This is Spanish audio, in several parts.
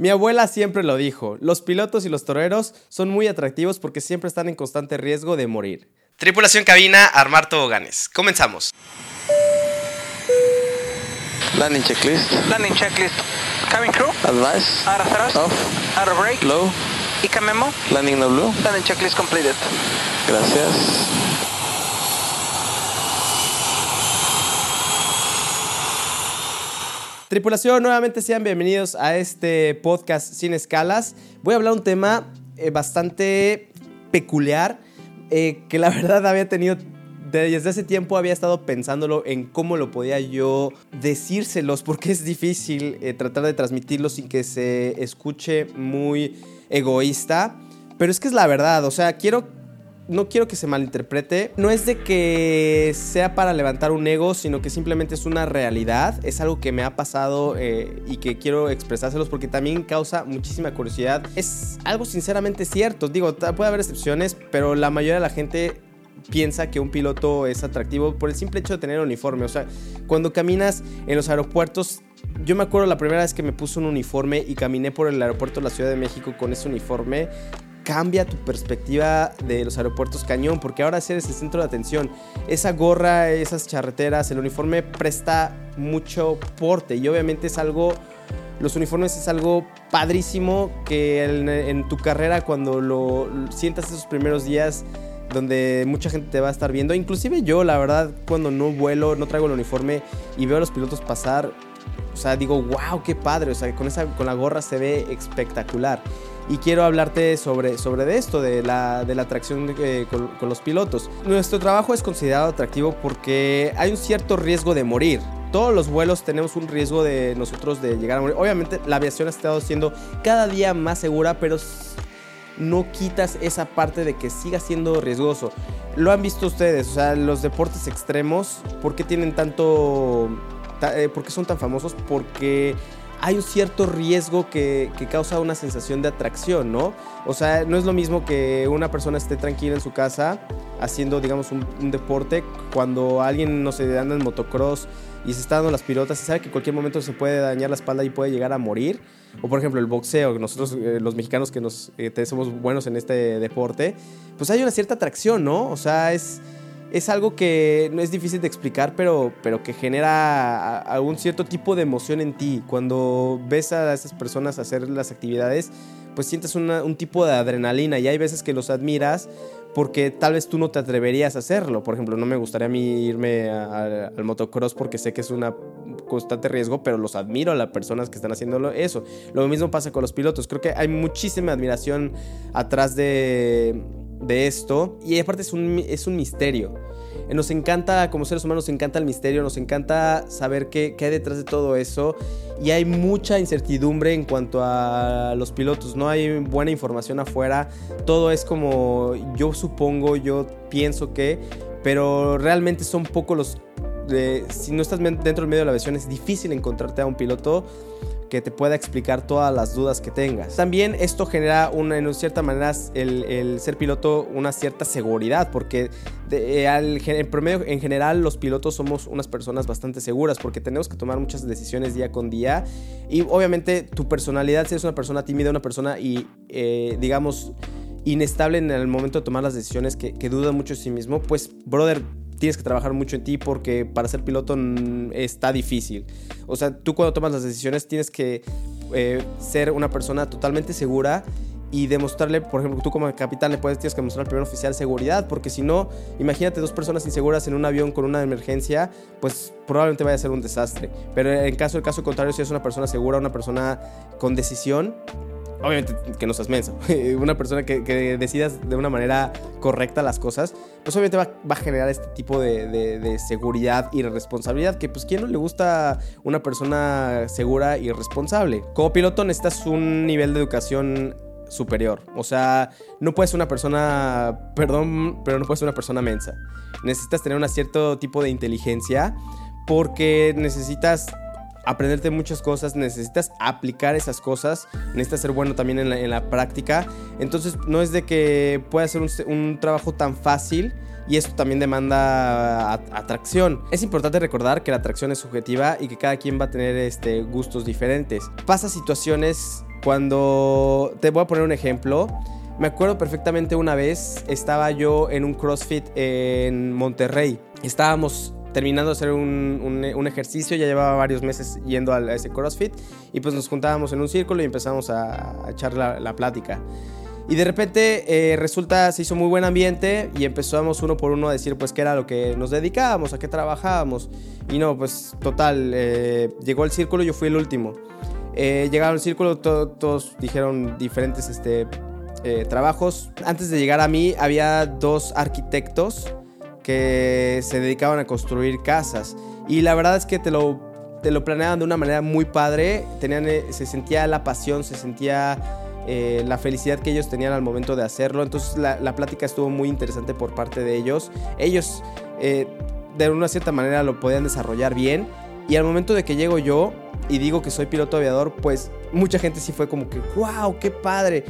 Mi abuela siempre lo dijo, los pilotos y los toreros son muy atractivos porque siempre están en constante riesgo de morir. Tripulación cabina, armar toboganes. Comenzamos. Landing checklist. Landing checklist. Cabin crew. Advice. Out of thrust. Off. Out of brake. Low. ICA memo. Landing no blue. Landing checklist completed. Gracias. Tripulación, nuevamente sean bienvenidos a este podcast sin escalas. Voy a hablar un tema eh, bastante peculiar eh, que la verdad había tenido desde hace tiempo había estado pensándolo en cómo lo podía yo decírselos, porque es difícil eh, tratar de transmitirlo sin que se escuche muy egoísta. Pero es que es la verdad, o sea, quiero no quiero que se malinterprete. No es de que sea para levantar un ego, sino que simplemente es una realidad. Es algo que me ha pasado eh, y que quiero expresárselos porque también causa muchísima curiosidad. Es algo sinceramente cierto. Digo, puede haber excepciones, pero la mayoría de la gente piensa que un piloto es atractivo por el simple hecho de tener uniforme. O sea, cuando caminas en los aeropuertos, yo me acuerdo la primera vez que me puse un uniforme y caminé por el aeropuerto de la Ciudad de México con ese uniforme cambia tu perspectiva de los aeropuertos cañón, porque ahora eres el centro de atención. Esa gorra, esas charreteras, el uniforme presta mucho porte y obviamente es algo, los uniformes es algo padrísimo que en, tu carrera cuando lo sientas esos primeros días donde mucha gente te va a estar viendo, inclusive yo la verdad cuando no vuelo, no traigo el uniforme y veo a los pilotos pasar, sea, digo, wow, qué padre, o sea, con, esa, con la gorra se ve espectacular y quiero hablarte sobre, sobre esto, de la, de la atracción con, con los pilotos. Nuestro trabajo es considerado atractivo porque hay un cierto riesgo de morir todos los vuelos tenemos un riesgo de nosotros de llegar a morir. Obviamente la aviación ha estado siendo cada día más segura, pero no quitas esa parte de que siga siendo riesgoso. Lo han visto ustedes, o sea, los deportes extremos, ¿por qué tienen tanto... Eh, ¿Por qué son tan famosos? Porque hay un cierto riesgo que, causa una sensación de atracción, ¿no? O sea, no es lo mismo que una persona esté tranquila en su casa haciendo, digamos, un, deporte cuando alguien, no sé, anda en motocross y se está dando las pilotas y sabe que en cualquier momento se puede dañar la espalda y puede llegar a morir. O por ejemplo el boxeo, nosotros eh, los mexicanos que nos, eh, somos buenos en este deporte, pues hay una cierta atracción, ¿no? O sea, es es algo que no es difícil de explicar, pero, pero que genera algún cierto tipo de emoción en ti. Cuando ves a esas personas hacer las actividades, pues sientes un tipo de adrenalina y hay veces que los admiras porque tal vez tú no te atreverías a hacerlo. Por ejemplo, no me gustaría a mí irme al motocross porque sé que es un constante riesgo, pero los admiro a las personas que están haciéndolo eso. Lo mismo pasa con los pilotos. Creo que hay muchísima admiración atrás de de esto. Y aparte es un, es un misterio. Nos encanta, como seres humanos, nos encanta el misterio, nos encanta saber qué, qué hay detrás de todo eso. Y hay mucha incertidumbre en cuanto a los pilotos, no hay buena información afuera. Todo es como yo supongo, yo pienso que, pero realmente son pocos los... si no estás dentro del medio de la aviación es difícil encontrarte a un piloto que te pueda explicar todas las dudas que tengas. También esto genera una, en cierta manera el, ser piloto una cierta seguridad porque eh, en promedio en general los pilotos somos unas personas bastante seguras porque tenemos que tomar muchas decisiones día con día y obviamente tu personalidad si eres una persona tímida, una persona y eh, digamos inestable en el momento de tomar las decisiones que, que duda mucho de sí mismo, pues brother tienes que trabajar mucho en ti porque para ser piloto está difícil. O sea, tú cuando tomas las decisiones tienes que eh, ser una persona totalmente segura y demostrarle, por ejemplo, tú como capitán le puedes tienes que mostrar al primer oficial seguridad, porque si no, imagínate dos personas inseguras en un avión con una emergencia, pues probablemente vaya a ser un desastre. Pero en caso el caso contrario, si es una persona segura, una persona con decisión, obviamente que no seas menso, una persona que, decidas de una manera correcta las cosas, pues obviamente va, a generar este tipo de, seguridad y responsabilidad, que pues quién no le gusta una persona segura y responsable. Como piloto necesitas un nivel de educación superior, o sea, no puedes ser una persona, perdón, pero no puedes ser una persona mensa. Necesitas tener un cierto tipo de inteligencia porque necesitas aprenderte muchas cosas, necesitas aplicar esas cosas, necesitas ser bueno también en la, práctica. Entonces no es de que pueda ser un, un trabajo tan fácil y esto también demanda atracción. Es importante recordar que la atracción es subjetiva y que cada quien va a tener este, gustos diferentes. Pasa situaciones cuando... Te voy a poner un ejemplo. Me acuerdo perfectamente una vez, estaba yo en un CrossFit en Monterrey. Estábamos terminando de hacer un, un, ejercicio, ya llevaba varios meses yendo a ese CrossFit y pues nos juntábamos en un círculo y empezamos a, echar la, la plática. Y de repente eh, resulta, se hizo muy buen ambiente y empezamos uno por uno a decir pues qué era lo que nos dedicábamos, a qué trabajábamos. Y no, pues total, eh, llegó el círculo, yo fui el último. Eh, llegaron al círculo, todos dijeron diferentes este, trabajos. Antes de llegar a mí había dos arquitectos que se dedicaban a construir casas. Y la verdad es que te lo, te lo planeaban de una manera muy padre. Tenían, se sentía la pasión, se sentía eh, la felicidad que ellos tenían al momento de hacerlo. Entonces la, plática estuvo muy interesante por parte de ellos. Ellos eh, de una cierta manera lo podían desarrollar bien. Y al momento de que llego yo y digo que soy piloto aviador, pues mucha gente sí fue como que, wow, qué padre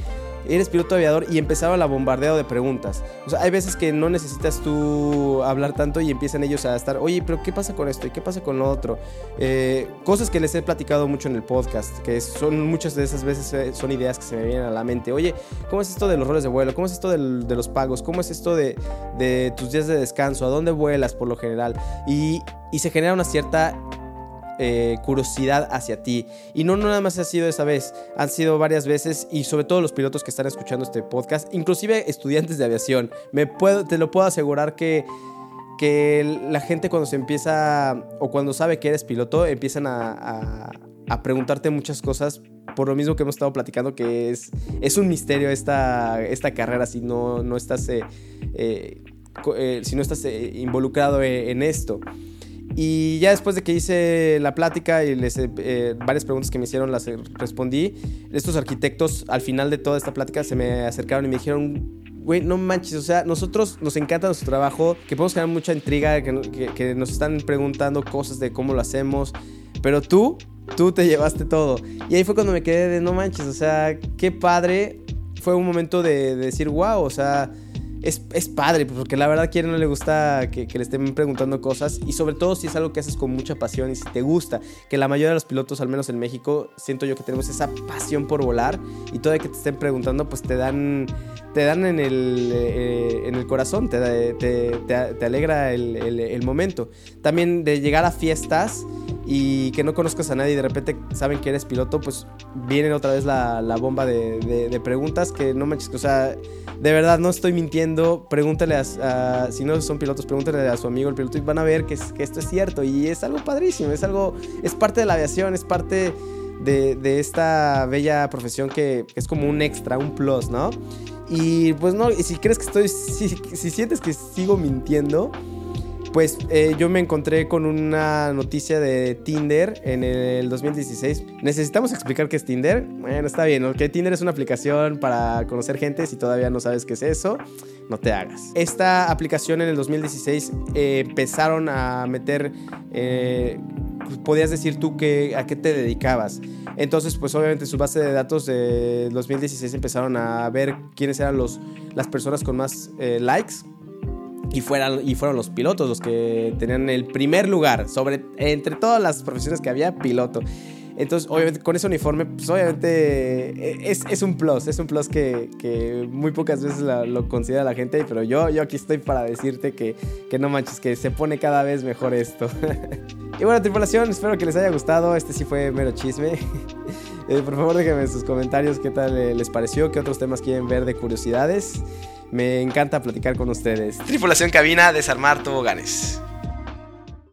eres piloto aviador y empezaba la bombardeo de preguntas. O sea, hay veces que no necesitas tú hablar tanto y empiezan ellos a estar, oye, pero ¿qué pasa con esto? ¿Y qué pasa con lo otro? Eh, cosas que les he platicado mucho en el podcast, que son muchas de esas veces eh, son ideas que se me vienen a la mente. Oye, ¿cómo es esto de los roles de vuelo? ¿Cómo es esto de los pagos? ¿Cómo es esto de, de, tus días de descanso? ¿A dónde vuelas por lo general? Y, y se genera una cierta eh, curiosidad hacia ti. Y no, nada más ha sido esa vez, han sido varias veces y sobre todo los pilotos que están escuchando este podcast, inclusive estudiantes de aviación. Te lo puedo asegurar que, que la gente cuando se empieza o cuando sabe que eres piloto empiezan a, a, preguntarte muchas cosas por lo mismo que hemos estado platicando, que es, es un misterio esta, esta carrera si no, no estás, eh, eh, si no estás involucrado en esto. Y ya después de que hice la plática y les, eh, varias preguntas que me hicieron las respondí, estos arquitectos al final de toda esta plática se me acercaron y me dijeron, güey, no manches, o sea, nosotros nos encanta nuestro trabajo, que podemos generar mucha intriga, que, que, nos están preguntando cosas de cómo lo hacemos, pero tú, tú te llevaste todo. Y ahí fue cuando me quedé de, no manches, o sea, qué padre. Fue un momento de, de decir, wow, o sea es, es, padre, porque la verdad a quien no le gusta que, le estén preguntando cosas y sobre todo si es algo que haces con mucha pasión y si te gusta, que la mayoría de los pilotos, al menos en México, siento yo que tenemos esa pasión por volar y todo de que te estén preguntando, pues te dan, te dan en el, eh, en el corazón, te, te, te, alegra el, el, momento. También de llegar a fiestas y que no conozcas a nadie y de repente saben que eres piloto, pues viene otra vez la, la bomba de, de, preguntas que no manches, o sea, de verdad no estoy mintiendo, pregúntale a, si no son pilotos, pregúntale a su amigo el piloto y van a ver que, que esto es cierto y es algo padrísimo, es algo, es parte de la aviación, es parte de, de esta bella profesión que es como un extra, un plus, ¿no? Y pues no, si crees que estoy, si, si sientes que sigo mintiendo, pues eh, yo me encontré con una noticia de Tinder en el 2016. ¿Necesitamos explicar qué es Tinder? Bueno, está bien, ¿ok? Tinder es una aplicación para conocer gente. Si todavía no sabes qué es eso, no te hagas. Esta aplicación en el 2016 eh, empezaron a meter... Eh, podías decir tú que, a qué te dedicabas. Entonces, pues obviamente su base de datos de 2016 empezaron a ver quiénes eran los, las personas con más likes y, fueran, y fueron los pilotos los que tenían el primer lugar sobre entre todas las profesiones que había piloto. Entonces obviamente con ese uniforme pues obviamente eh, es, es un plus es un plus que, que muy pocas veces lo considera la gente pero yo, yo aquí estoy para decirte que, que no manches que se pone cada vez mejor esto. Y bueno tripulación espero que les haya gustado. Este sí fue mero chisme. Eh, por favor déjenme en sus comentarios qué tal eh, les pareció qué otros temas quieren ver de curiosidades me encanta platicar con ustedes. Tripulación cabina, desarmar toboganes.